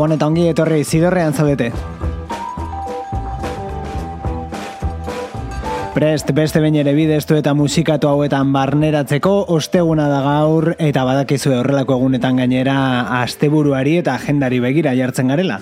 Gabon eta ongi etorri zidorrean zaudete. Prest beste bain ere bidestu eta musikatu hauetan barneratzeko osteguna da gaur eta badakizue horrelako egunetan gainera asteburuari eta agendari begira jartzen garela.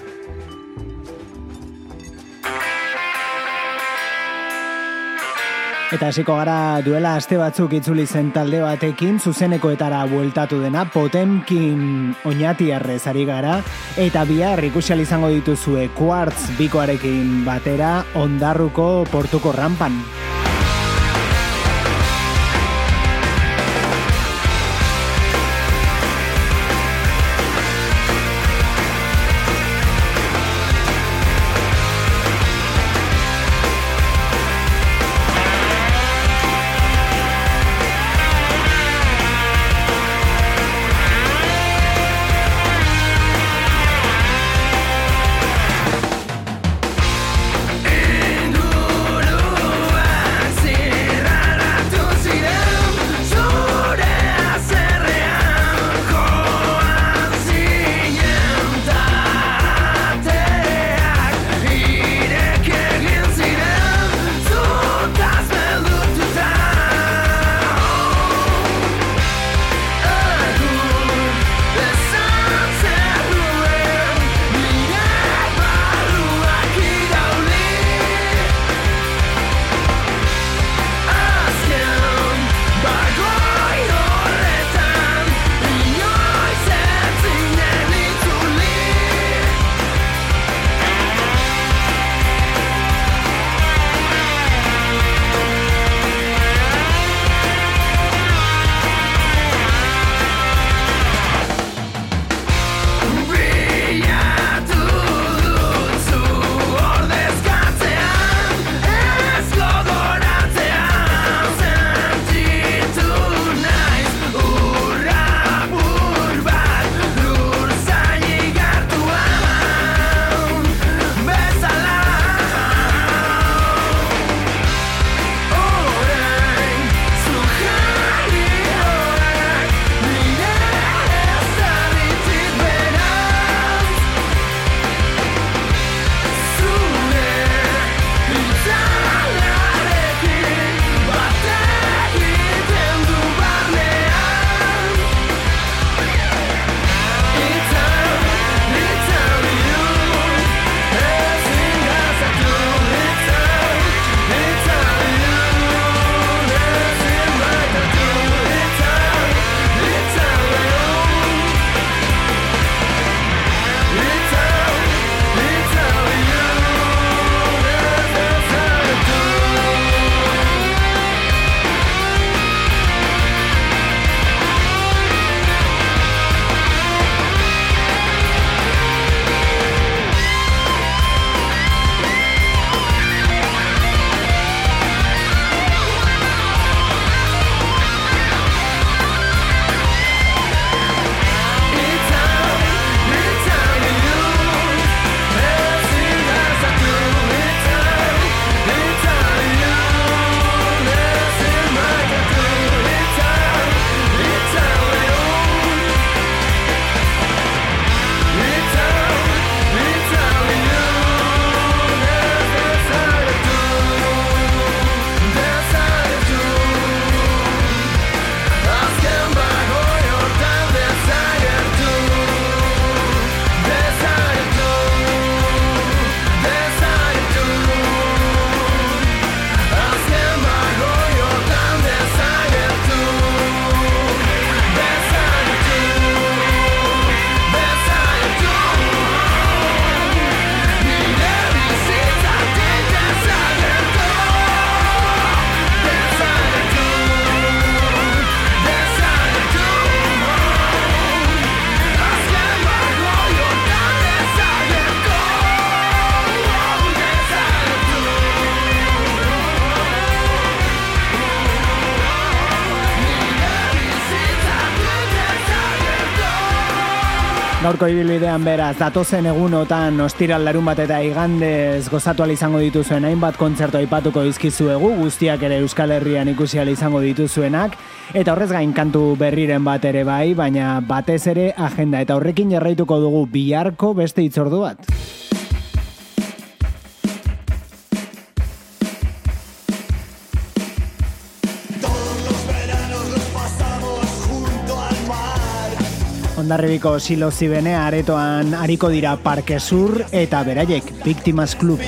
Eta hasiko gara duela aste batzuk itzuli zen talde batekin zuzenekoetara bueltatu dena Potemkin oinatiarrez ari gara eta bihar ikusial izango dituzue Quartz bikoarekin batera ondarruko portuko rampan. Gaurko ibilbidean beraz, datozen egunotan ostiral larun bat eta igandez gozatu izango dituzuen hainbat kontzertu aipatuko izkizuegu, guztiak ere Euskal Herrian ikusi izango dituzuenak, eta horrez gain kantu berriren bat ere bai, baina batez ere agenda eta horrekin jarraituko dugu biharko beste itzordu bat. Ondarribiko silo zibene aretoan hariko dira Parke Sur eta beraiek Victimas Club.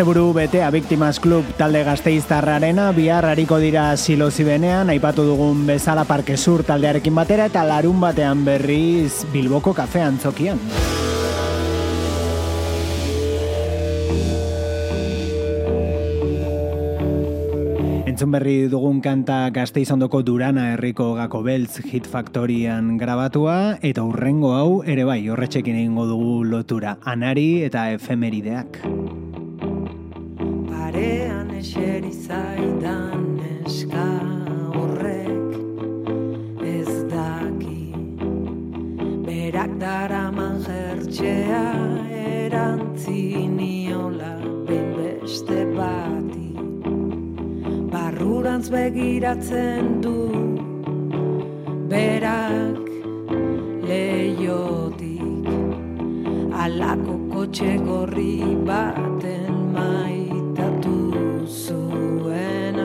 Asteburu betea Victimas Club talde gazteiztarrarena bihar hariko dira silozi benean, aipatu dugun bezala Parke Sur taldearekin batera eta larun batean berriz Bilboko kafean zokian. Entzun berri dugun kanta gazteizondoko Durana herriko gako beltz hit factorian grabatua eta urrengo hau ere bai horretxekin egingo dugu lotura. Anari eta efemerideak eseri zaidan eska horrek ez daki. Berak daraman jertxea erantziniola beste bati. Barrurantz begiratzen du berak leiotik alako kotxe gorri baten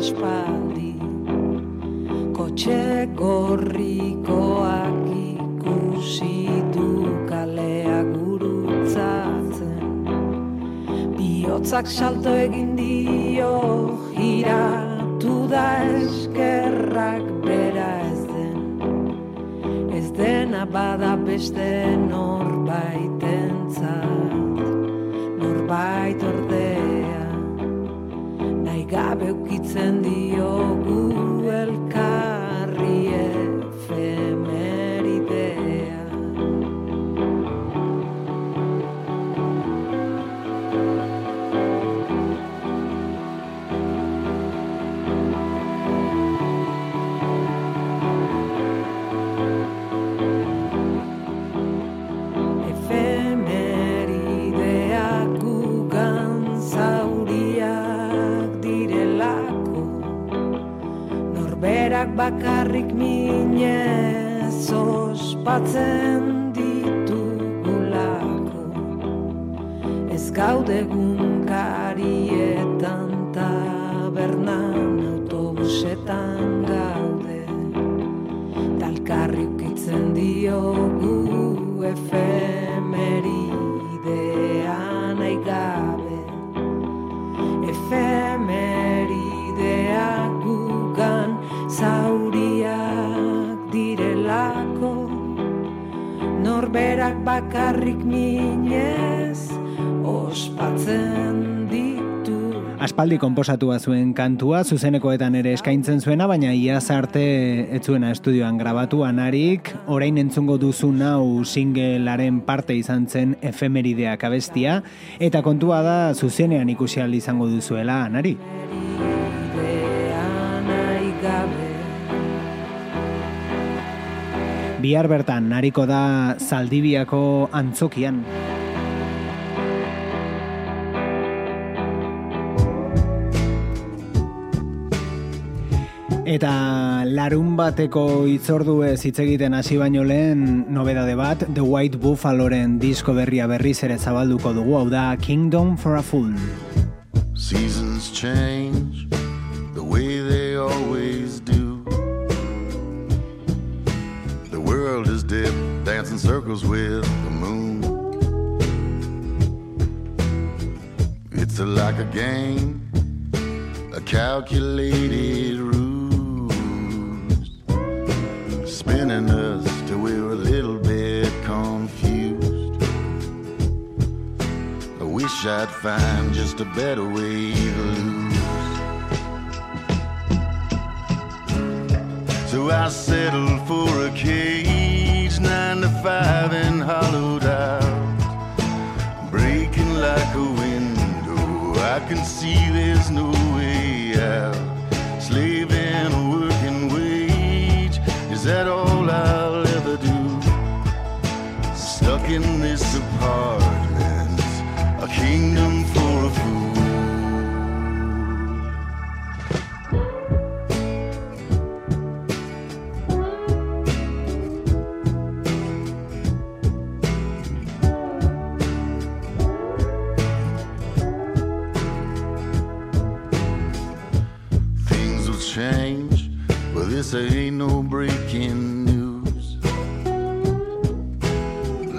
aspaldi. Kotxe gorrikoak ikusi du kalea gurutzatzen. Bihotzak salto egin dio iratu da eskerrak bera ez den. Ez dena bada beste norbaitentzat. Norbait nahi gabe ukitzen diogu bakarrik minez ospatzen ditugulako. Ez gaude gunkarietan bakarrik minez ospatzen ditu. Aspaldi konposatua zuen kantua, zuzenekoetan ere eskaintzen zuena, baina iaz arte ez zuena estudioan grabatu anarik, orain entzungo duzu nau singelaren parte izan zen efemerideak abestia, eta kontua da zuzenean ikusi izango duzuela anari. Bihar bertan, nariko da Zaldibiako antzokian. Eta larun bateko itzordu ez hitz egiten hasi baino lehen nobedade bat, The White Buffaloren disko berria berriz ere zabalduko dugu, hau da Kingdom for a Fool. Seasons change the way they always dead, dancing circles with the moon. It's like a game, a calculated ruse, spinning us till we're a little bit confused. I wish I'd find just a better way to lose. So I settled for a cage, nine to five and hollowed out. Breaking like a window, I can see there's no way out. Slaving a working wage, is that all I'll ever do? Stuck in this apartment, this ain't no breaking news.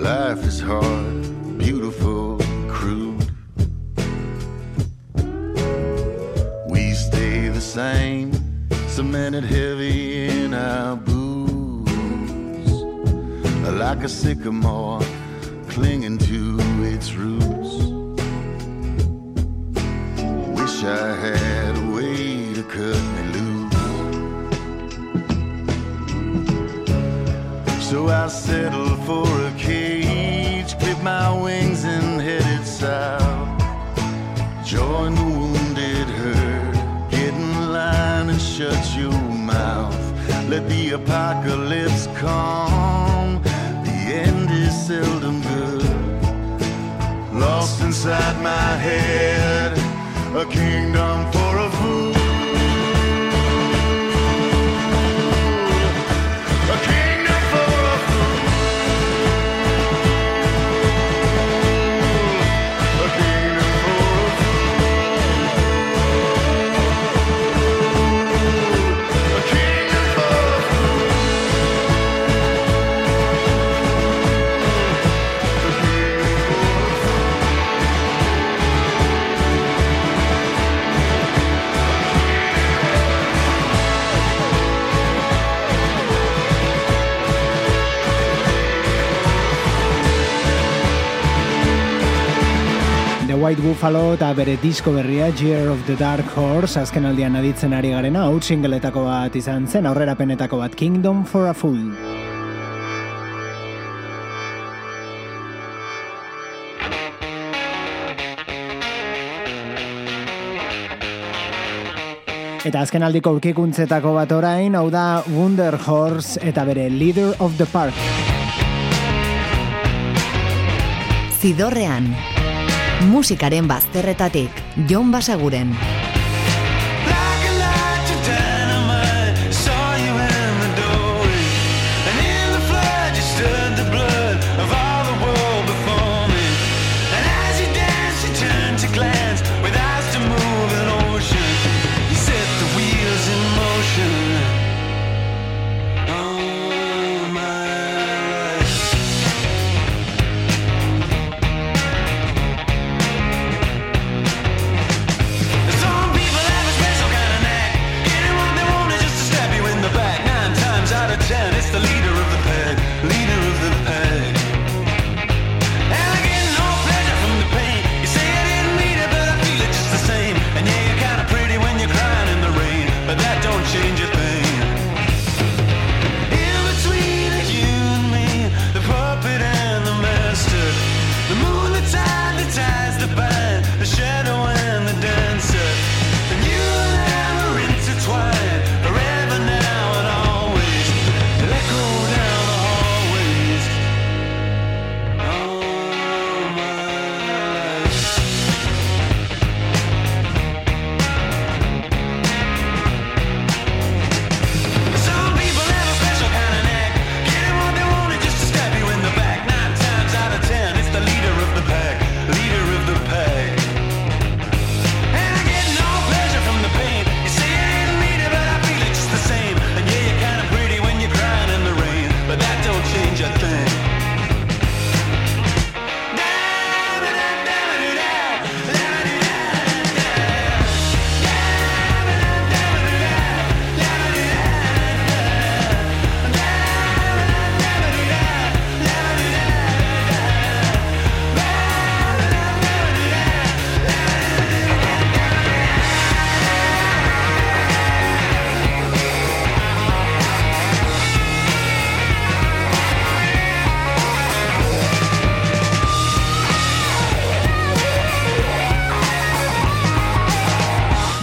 Life is hard, beautiful, crude. We stay the same, cemented heavy in our boots. Like a sycamore clinging to its roots. Wish I had a way to cut I settled for a cage, clipped my wings and headed south. Join the wounded herd, get in line and shut your mouth. Let the apocalypse come. The end is seldom good. Lost inside my head, a kingdom for White Buffalo eta bere disko berria Year of the Dark Horse azken aldian aditzen ari garena, out singletako bat izan zen, aurrera penetako bat Kingdom for a Fool. Eta azken aldiko aurkikuntzetako bat orain, hau da Wonder Horse eta bere Leader of the Park. Zidorrean, musikaren bazterretatik, Jon Basaguren.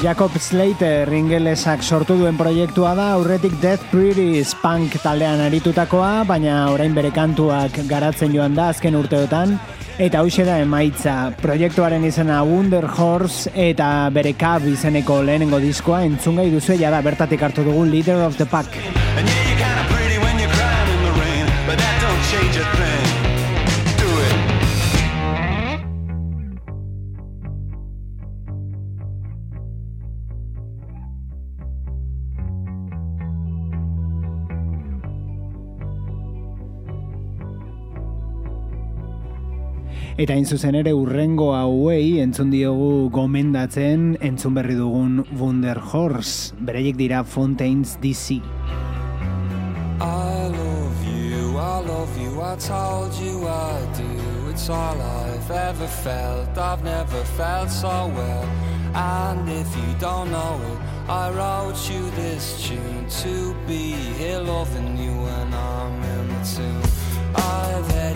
Jacob Slater ingelesak sortu duen proiektua da aurretik Death Pretties punk taldean aritutakoa, baina orain bere kantuak garatzen joan da azken urteotan, eta hauxe da emaitza. Proiektuaren izena Wonder Horse eta bere Cab izeneko lehenengo diskoa entzungai duzu da bertatik hartu dugun Leader of the Pack. Eta hain zuzen ere urrengo hauei entzun diogu gomendatzen entzun berri dugun Wonder Horse. Bereiek dira Fontaines DC. I love you, I love you, I told you I do. It's all I've ever felt, I've never felt so well. And if you don't know it, I wrote you this tune to be here loving you when I'm in the tune. I've had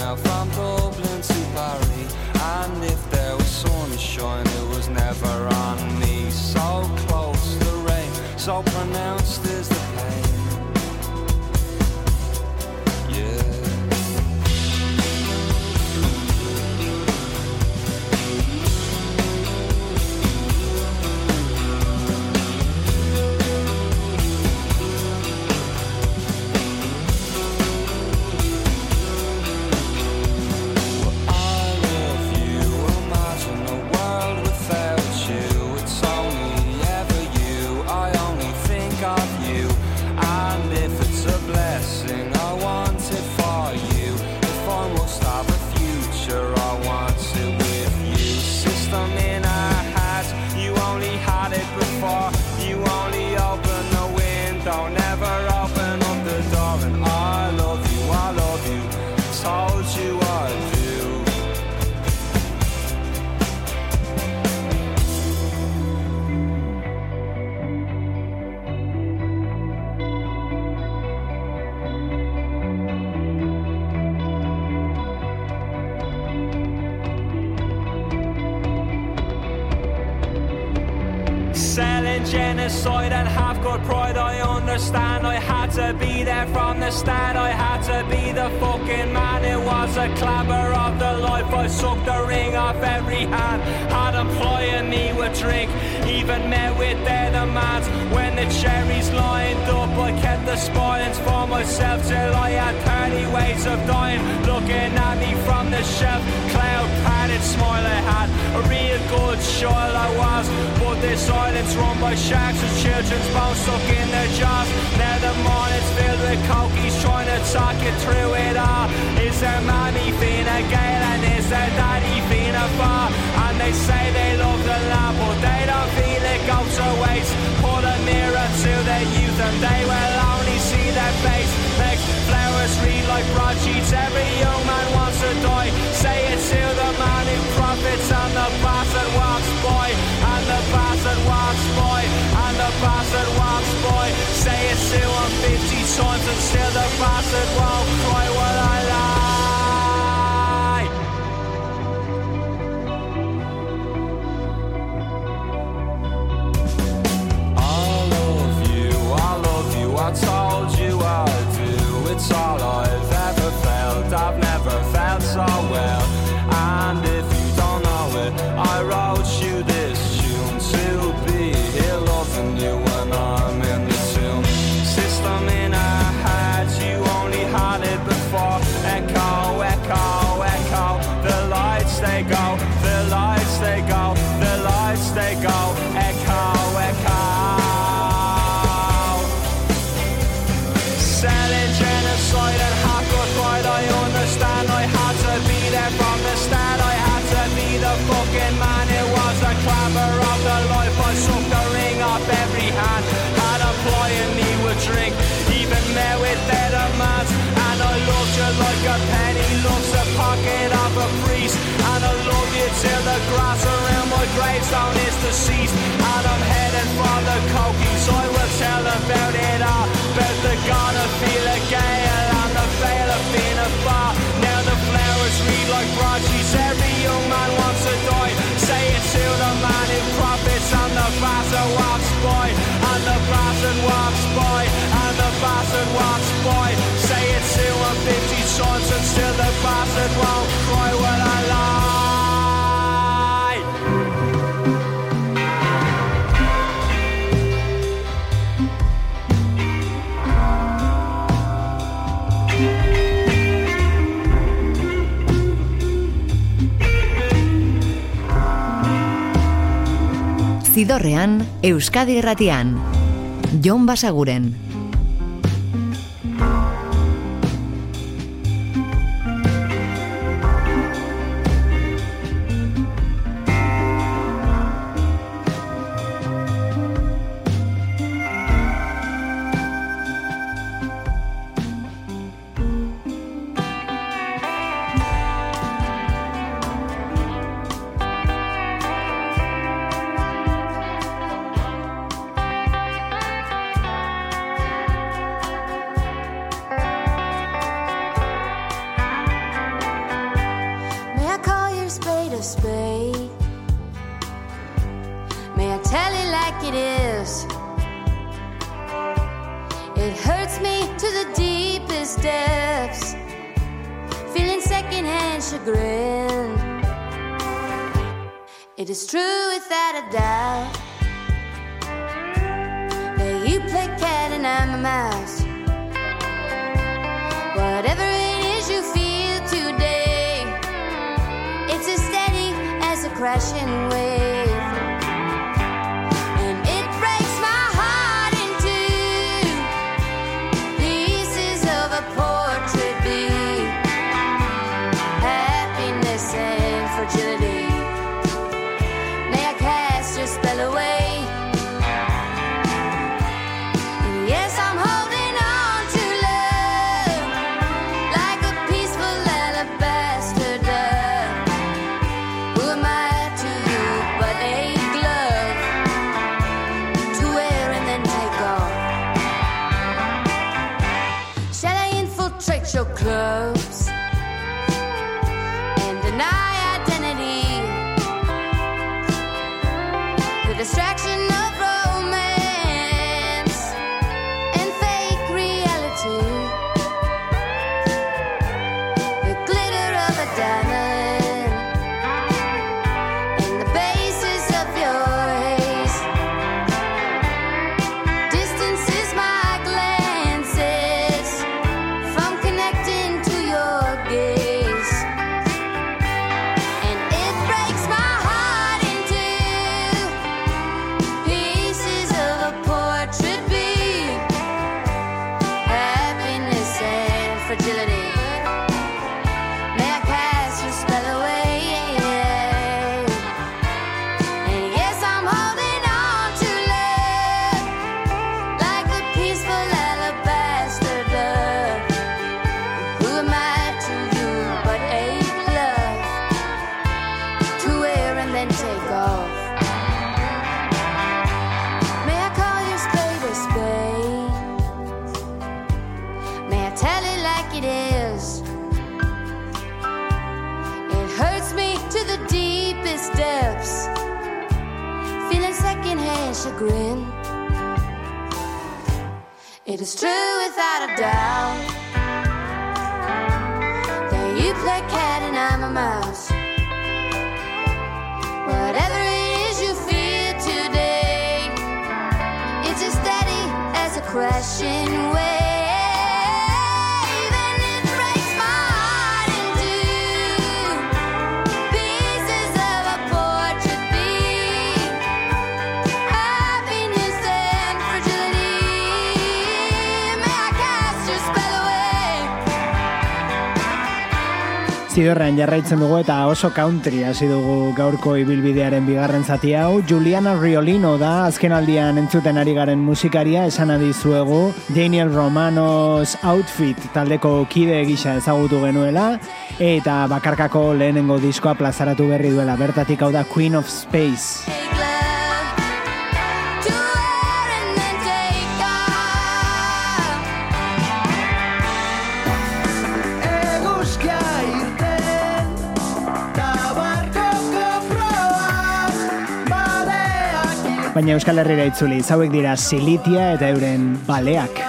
now from Dublin to Paris. And if there was sunshine, it was never on me. So close, the rain, so pronounced is the pain. Every young man wants a toy. Say it to the man who profits and the bastard walks boy. And the bastard walks boy. And the bastard walks boy. Say it to him 50 times and still the bastard won't cry. boy and the. Say it fifty times and still the bastard won't cry I Euskadi Ratián. Jon Basaguren. Chagrin. It is true without a doubt that you play cat and I'm a mouse. Whatever it is you feel today, it's as steady as a crashing wave. Zidorrean jarraitzen dugu eta oso country hasi dugu gaurko ibilbidearen bigarren zati hau. Juliana Riolino da azken aldian entzuten ari garen musikaria esan adizuegu. Daniel Romanos Outfit taldeko kide gisa ezagutu genuela eta bakarkako lehenengo diskoa plazaratu berri duela. Bertatik hau da Queen of Space. Baina Euskal Herrira itzuli, zauek dira Silitia eta euren baleak.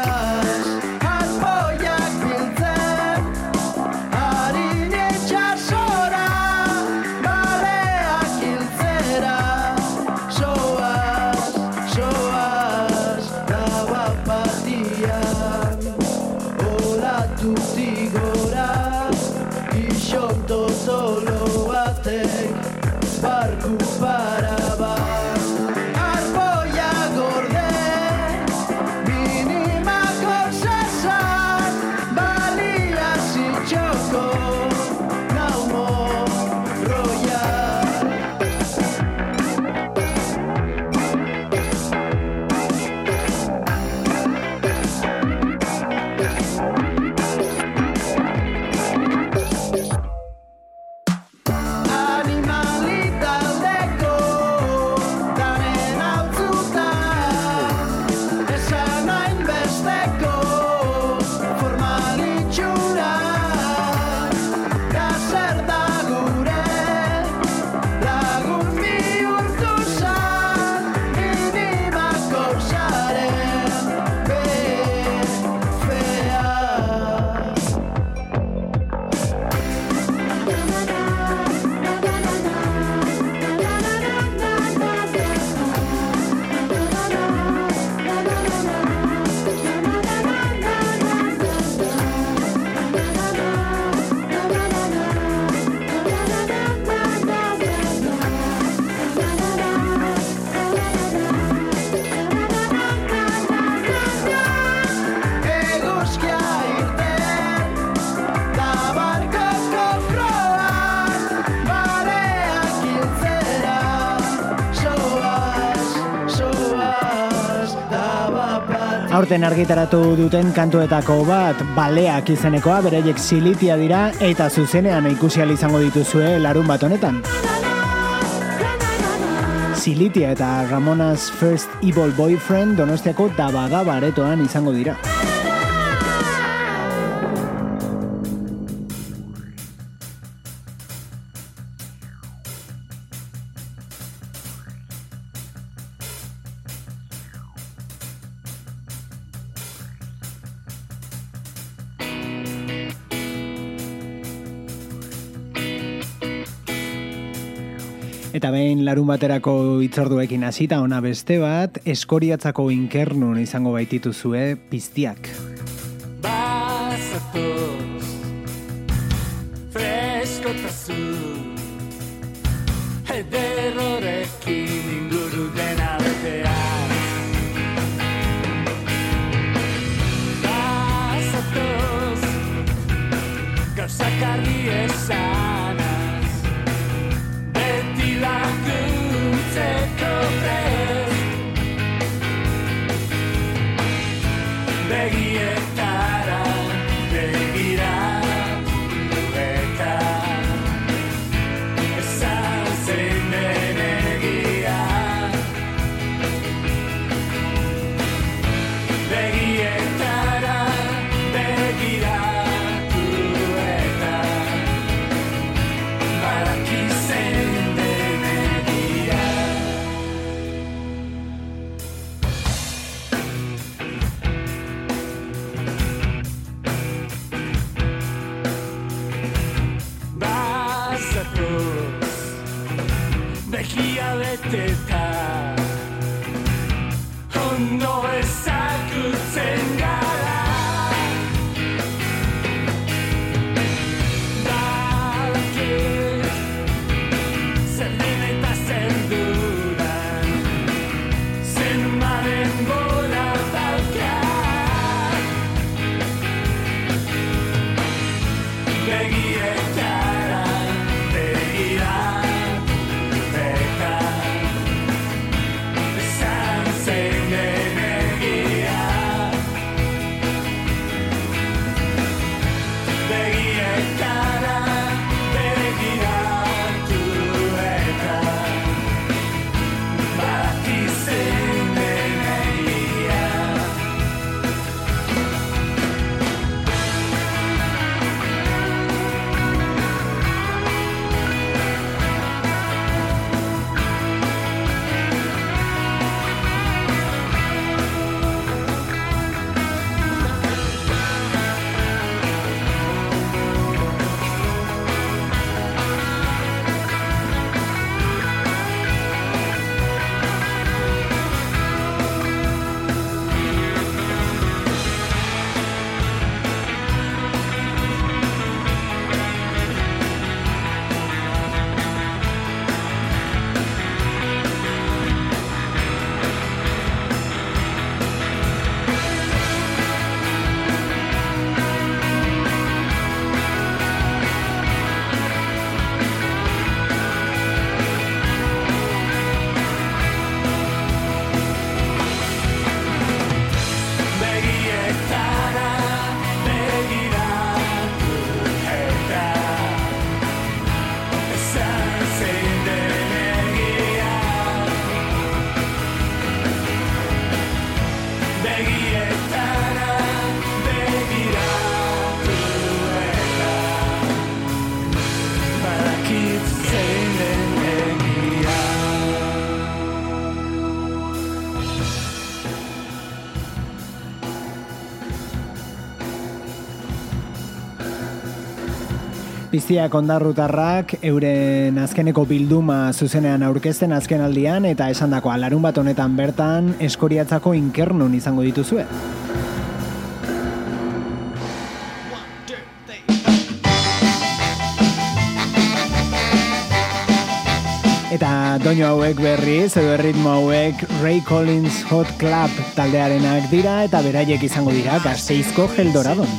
Aurten argitaratu duten kantuetako bat baleak izenekoa bereiek silitia dira eta zuzenean ikusi izango dituzue larun bat honetan. Silitia eta Ramona's First Evil Boyfriend donostiako dabagaba aretoan izango dira. Larun baterako itzorduekin hasita ona beste bat, eskoriatzako inkernun izango baitituzue piztiak. Piztiak ondarrutarrak euren azkeneko bilduma zuzenean aurkezten azken aldian eta esandako alarun bat honetan bertan eskoriatzako inkernun izango dituzue. Eta doinu hauek berriz, edo erritmo hauek Ray Collins Hot Club taldearenak dira eta beraiek izango dira Gasteizko Geldoradon.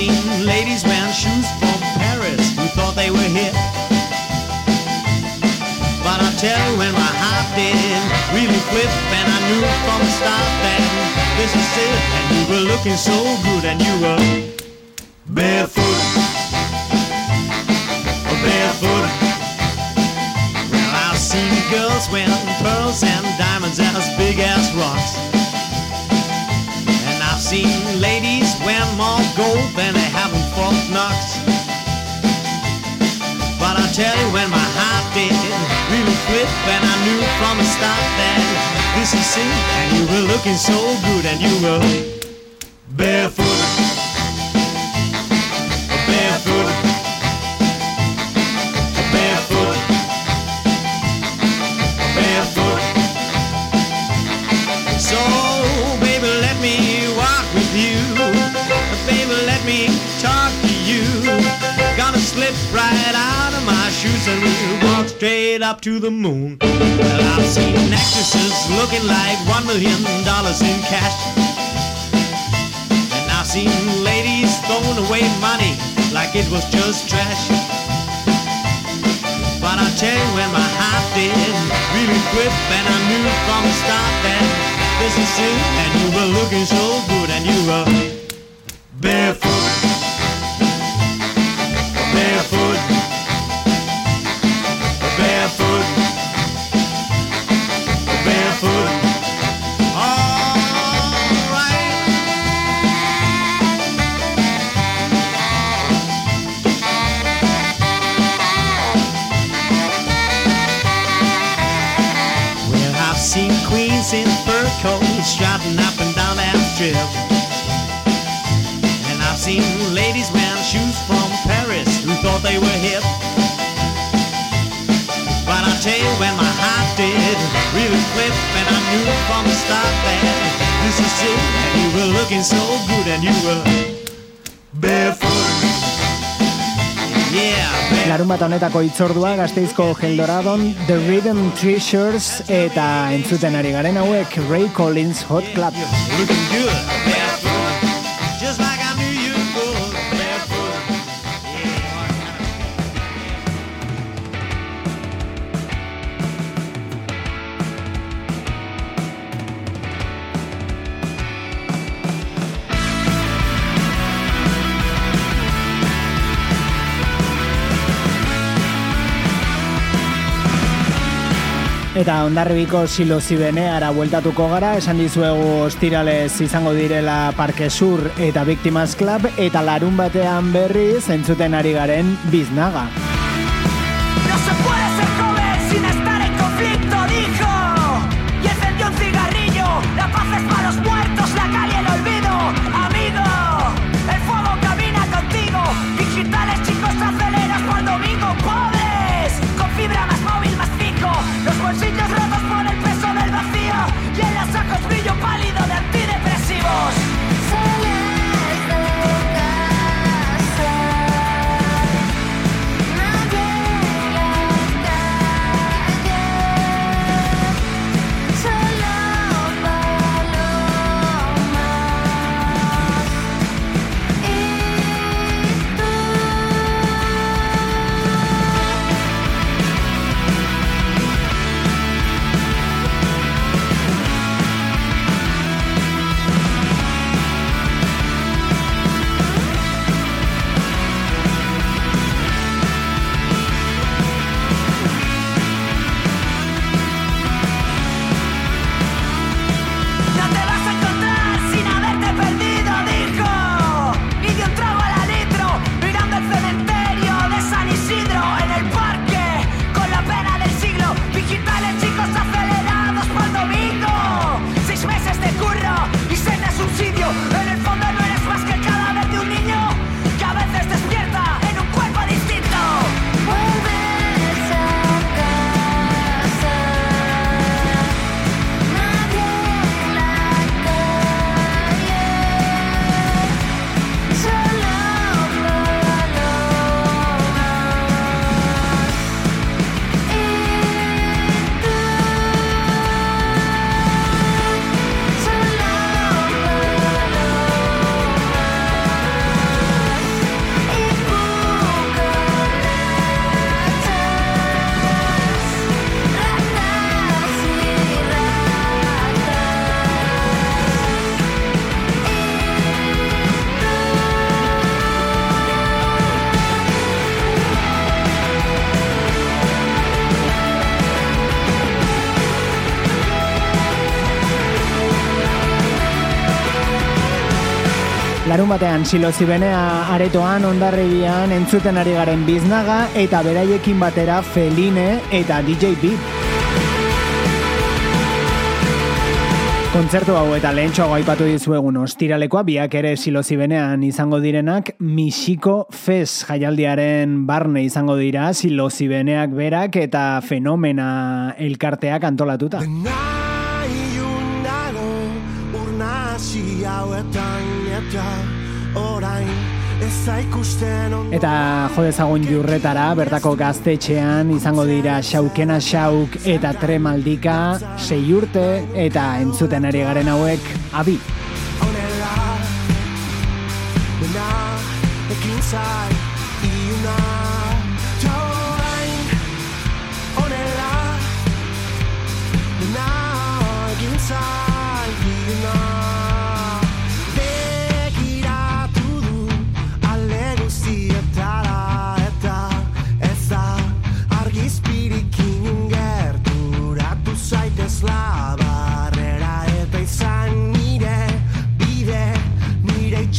Seen ladies wearing shoes from Paris who thought they were hip. But I tell you when my heart did really flip and I knew from the start that this is it and you were looking so good and you were barefoot. Oh, barefoot. Well, I've seen girls wearing pearls and diamonds as big as rocks. Seen ladies wear more gold than they have in Fort Knox. But I tell you when my heart did really flip and I knew from the start that this is it and you were looking so good and you were. Barefoot. Right out of my shoes and we'll walk straight up to the moon. Well, I've seen actresses looking like one million dollars in cash. And I've seen ladies throwing away money like it was just trash. But I tell you when my heart did really grip and I knew from the start that this is it and you were looking so good and you were. Barefoot. Trotting up and down that strip. And I've seen ladies wearing shoes from Paris who thought they were hip. But I tell you when my heart did really flip and I knew from the start that this is it and you were looking so good and you were barefoot. Yeah. Larun bat honetako itzordua gazteizko Geldoradon The Rhythm Treasures eta entzuten ari garen hauek Ray Collins Hot Club. Looking Eta ondarribiko silo zibeneara bueltatuko gara, esan dizuegu ostiralez izango direla Parke Sur eta Victimas Club, eta larun batean berriz entzuten ari garen biznaga. Larun batean silo zibenea aretoan ondarribian entzuten ari garen biznaga eta beraiekin batera Feline eta DJ Beat. Kontzertu hau eta lehentxoago aipatu dizuegun ostiralekoa biak ere silo zibenean izango direnak Misiko Fes jaialdiaren barne izango dira silo zibeneak berak eta fenomena elkarteak antolatuta. Eta jo dezagun jurretara, bertako gaztetxean izango dira xaukena xauk eta tremaldika, sei urte eta entzuten ari garen hauek abi. honela Dena ekin zai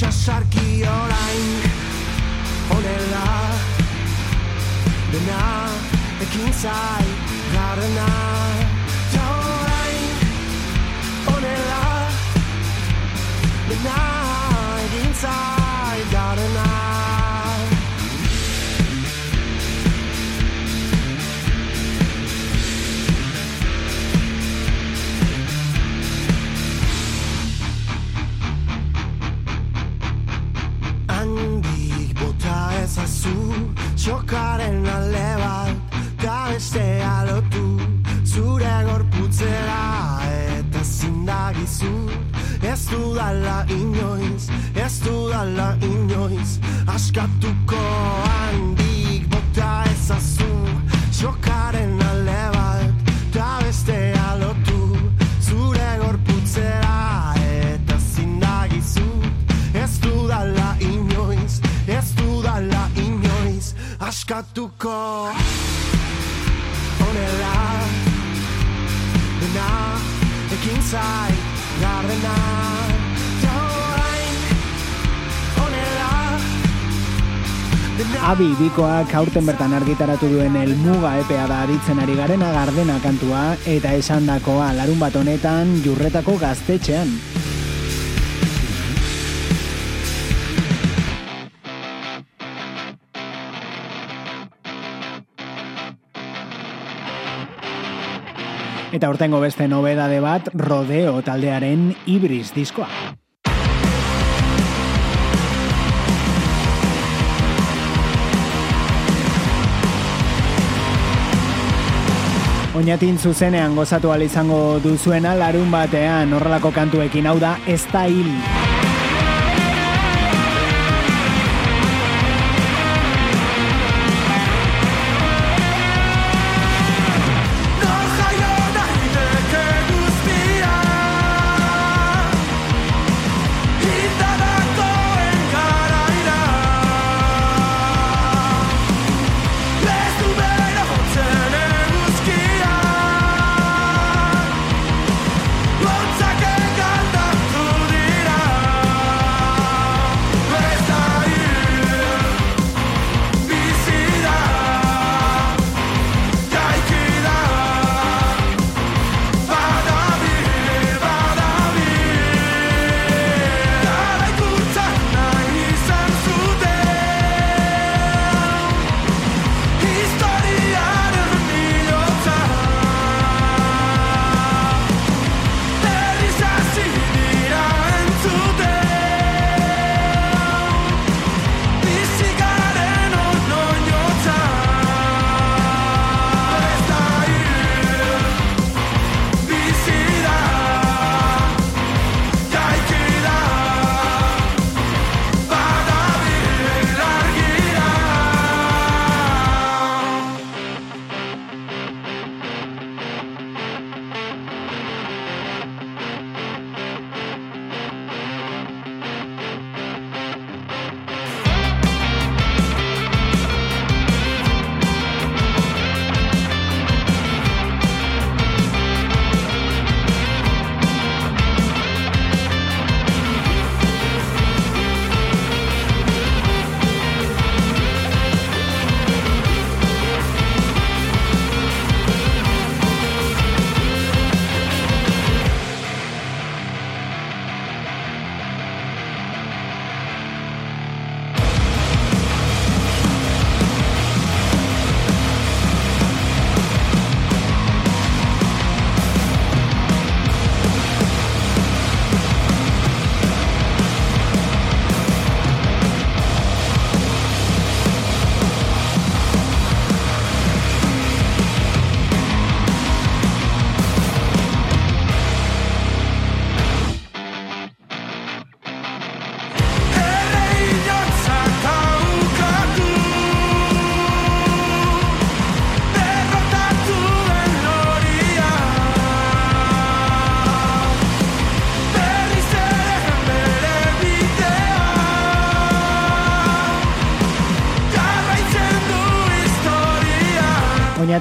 itxasarki orain. Honela dena ekin zai garena got bikoak aurten bertan argitaratu duen elmuga epea da aritzen ari garena gardena kantua eta esandakoa larun bat honetan jurretako gaztetxean. Eta urtengo beste nobedade bat rodeo taldearen ibris diskoa. Oñatin zuzenean gozatu ahal izango duzuena larun batean horrelako kantuekin hau da ez da hil.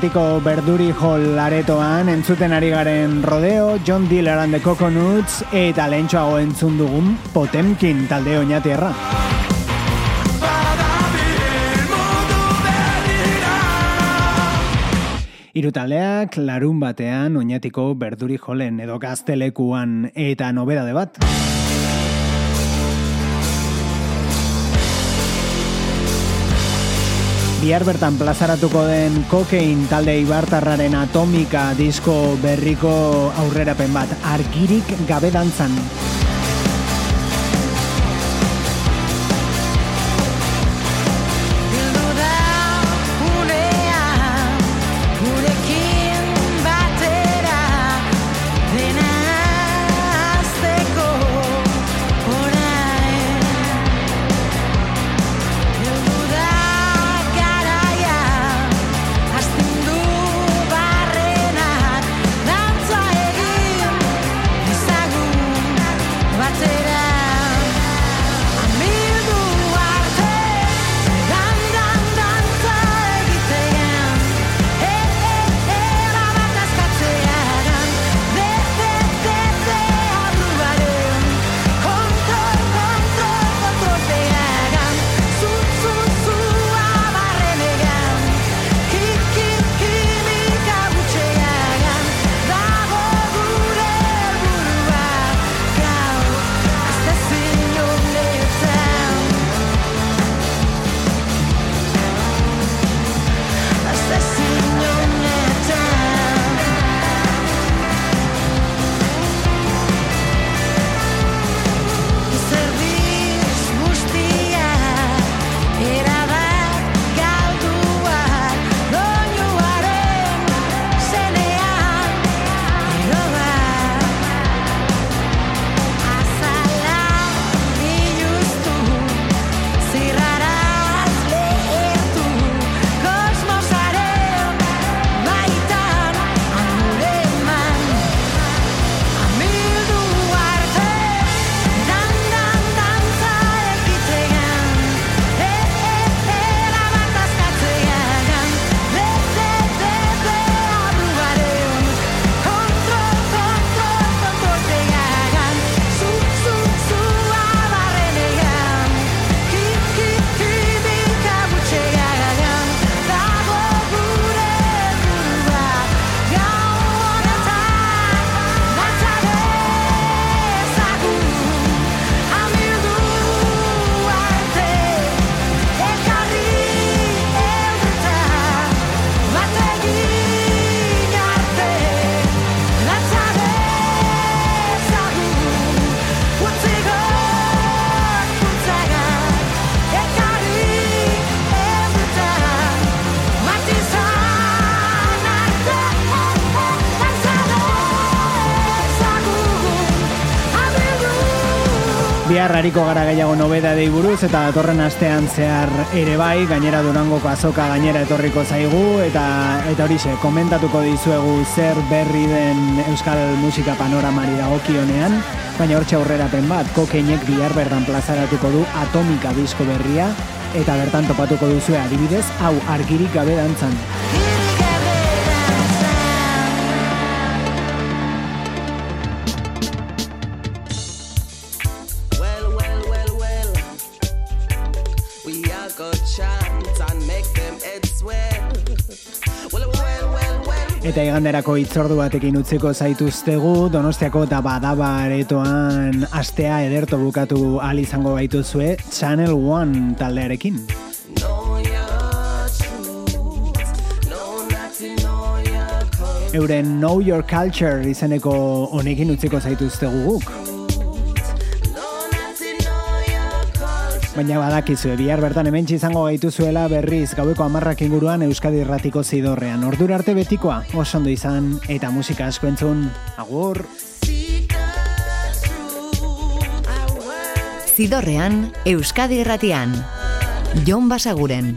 Oñatiko Berduri Hall aretoan entzuten ari garen rodeo, John Diller and the Coconuts eta lehentxoago entzun dugun Potemkin talde berrira Hiru taldeak larun batean oñatiko Berduri Hallen edo gaztelekuan eta nobedade bat. Bihar bertan plazaratuko den kokein talde ibartarraren atomika disko berriko aurrerapen bat argirik gabe dantzan. Bihar hariko gara gehiago nobeda dei buruz eta datorren astean zehar ere bai, gainera durangoko azoka gainera etorriko zaigu eta eta horixe, komentatuko dizuegu zer berri den euskal musika panoramari dagokionean, baina hortxe aurrerapen bat, kokeinek bihar berdan plazaratuko du atomika disko berria eta bertan topatuko duzue adibidez, hau argirik gabe dantzan. Eta iganderako itzordu batekin utziko zaituztegu, Donostiako eta Badaba aretoan astea ederto bukatu ahal izango gaituzue Channel One taldearekin. Euren Know Your Culture izeneko honekin utziko zaituztegu guk. Baina badakizue, bihar bertan hementsi izango gaituzuela berriz gaueko amarrak inguruan Euskadi Irratiko zidorrean. Ordura arte betikoa, oso ondo izan, eta musika asko entzun, agur! Zidorrean, Euskadi Irratian. Jon Basaguren.